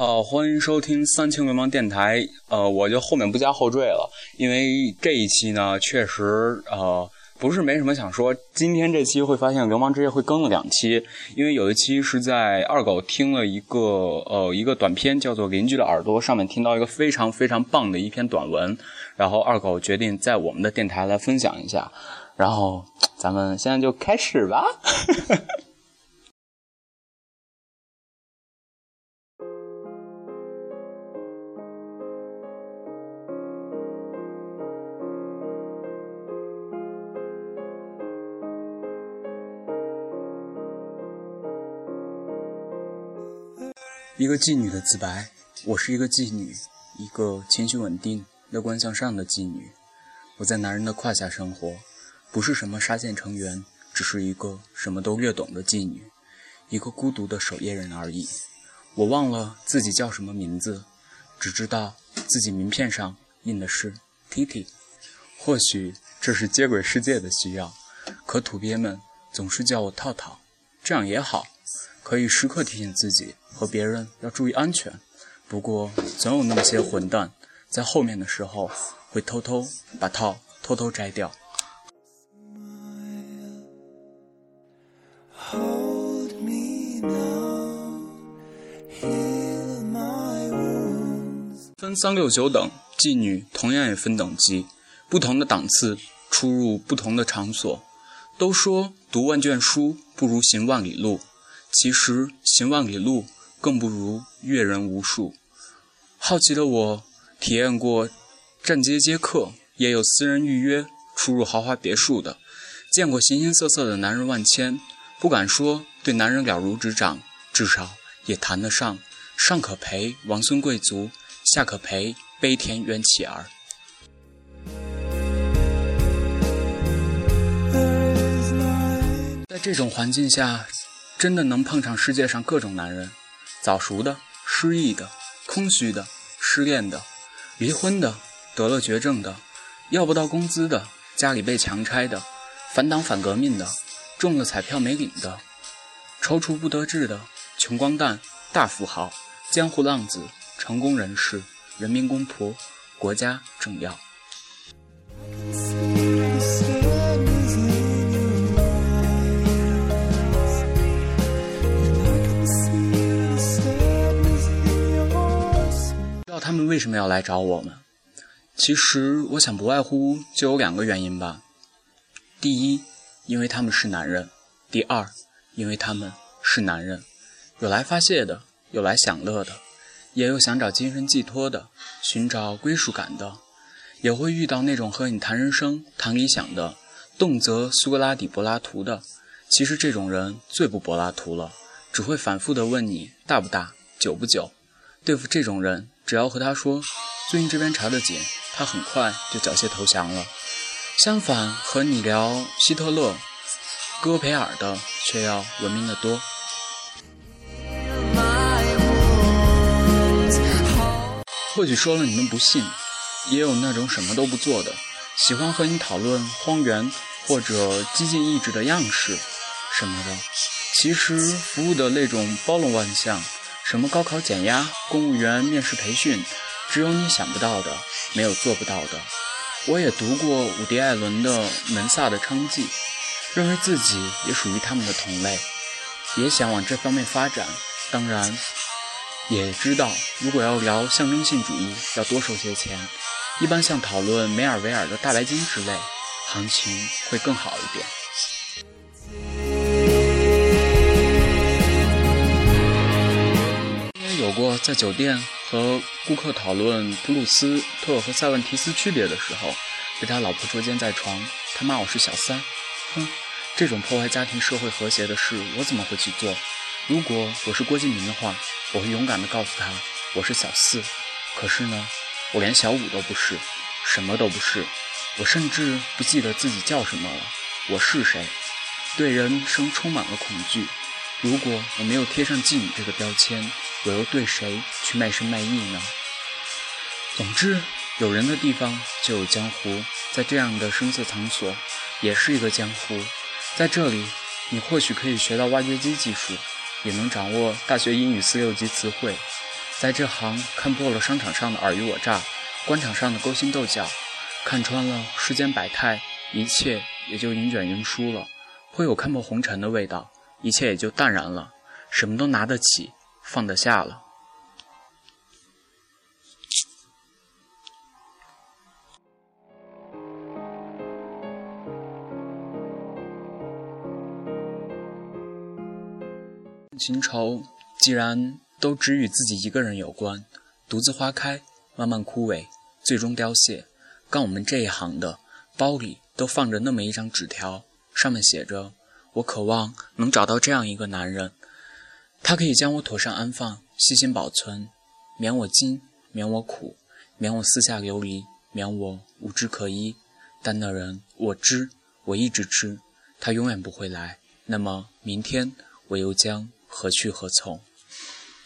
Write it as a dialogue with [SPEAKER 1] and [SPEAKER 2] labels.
[SPEAKER 1] 呃，欢迎收听三清流氓电台。呃，我就后面不加后缀了，因为这一期呢，确实呃不是没什么想说。今天这期会发现流氓之夜会更了两期，因为有一期是在二狗听了一个呃一个短片，叫做《邻居的耳朵》，上面听到一个非常非常棒的一篇短文，然后二狗决定在我们的电台来分享一下。然后咱们现在就开始吧。一个妓女的自白：我是一个妓女，一个情绪稳定、乐观向上的妓女。我在男人的胯下生活，不是什么沙县成员，只是一个什么都略懂的妓女，一个孤独的守夜人而已。我忘了自己叫什么名字，只知道自己名片上印的是 Titi。或许这是接轨世界的需要，可土鳖们总是叫我套套，这样也好。可以时刻提醒自己和别人要注意安全。不过，总有那么些混蛋，在后面的时候会偷偷把套偷偷摘掉。分三六九等，妓女同样也分等级，不同的档次出入不同的场所。都说读万卷书不如行万里路。其实行万里路更不如阅人无数。好奇的我体验过站街接客，也有私人预约出入豪华别墅的，见过形形色色的男人万千。不敢说对男人了如指掌，至少也谈得上上可陪王孙贵族，下可陪悲田园乞儿。在这种环境下。真的能碰上世界上各种男人，早熟的、失意的、空虚的、失恋的、离婚的、得了绝症的、要不到工资的、家里被强拆的、反党反革命的、中了彩票没领的、踌躇不得志的、穷光蛋、大富豪、江湖浪子、成功人士、人民公仆、国家政要。么要来找我们？其实我想，不外乎就有两个原因吧。第一，因为他们是男人；第二，因为他们是男人，有来发泄的，有来享乐的，也有想找精神寄托的，寻找归属感的，也会遇到那种和你谈人生、谈理想的，动辄苏格拉底、柏拉图的。其实这种人最不柏拉图了，只会反复的问你大不大、久不久。对付这种人。只要和他说最近这边查得紧，他很快就缴械投降了。相反，和你聊希特勒、戈培尔的却要文明的多。或许说了你们不信，也有那种什么都不做的，喜欢和你讨论荒原或者激进意志的样式什么的。其实服务的那种包罗万象。什么高考减压、公务员面试培训，只有你想不到的，没有做不到的。我也读过伍迪·艾伦的《门萨的娼妓》，认为自己也属于他们的同类，也想往这方面发展。当然，也知道如果要聊象征性主义，要多收些钱。一般像讨论梅尔维尔的大白鲸之类，行情会更好一点。有过在酒店和顾客讨论普鲁斯特和塞万提斯区别的时候，被他老婆捉奸在床，他骂我是小三。哼，这种破坏家庭社会和谐的事，我怎么会去做？如果我是郭敬明的话，我会勇敢地告诉他我是小四。可是呢，我连小五都不是，什么都不是。我甚至不记得自己叫什么了。我是谁？对人生充满了恐惧。如果我没有贴上妓女这个标签，我又对谁去卖身卖艺呢？总之，有人的地方就有江湖，在这样的声色场所，也是一个江湖。在这里，你或许可以学到挖掘机技术，也能掌握大学英语四六级词汇。在这行看破了商场上的尔虞我诈，官场上的勾心斗角，看穿了世间百态，一切也就云卷云舒了，颇有看破红尘的味道，一切也就淡然了，什么都拿得起，放得下了。情愁既然都只与自己一个人有关，独自花开，慢慢枯萎，最终凋谢。干我们这一行的，包里都放着那么一张纸条，上面写着：“我渴望能找到这样一个男人，他可以将我妥善安放，细心保存，免我惊，免我苦，免我四下流离，免我无枝可依。但那人，我知，我一直知，他永远不会来。那么明天，我又将。”何去何从？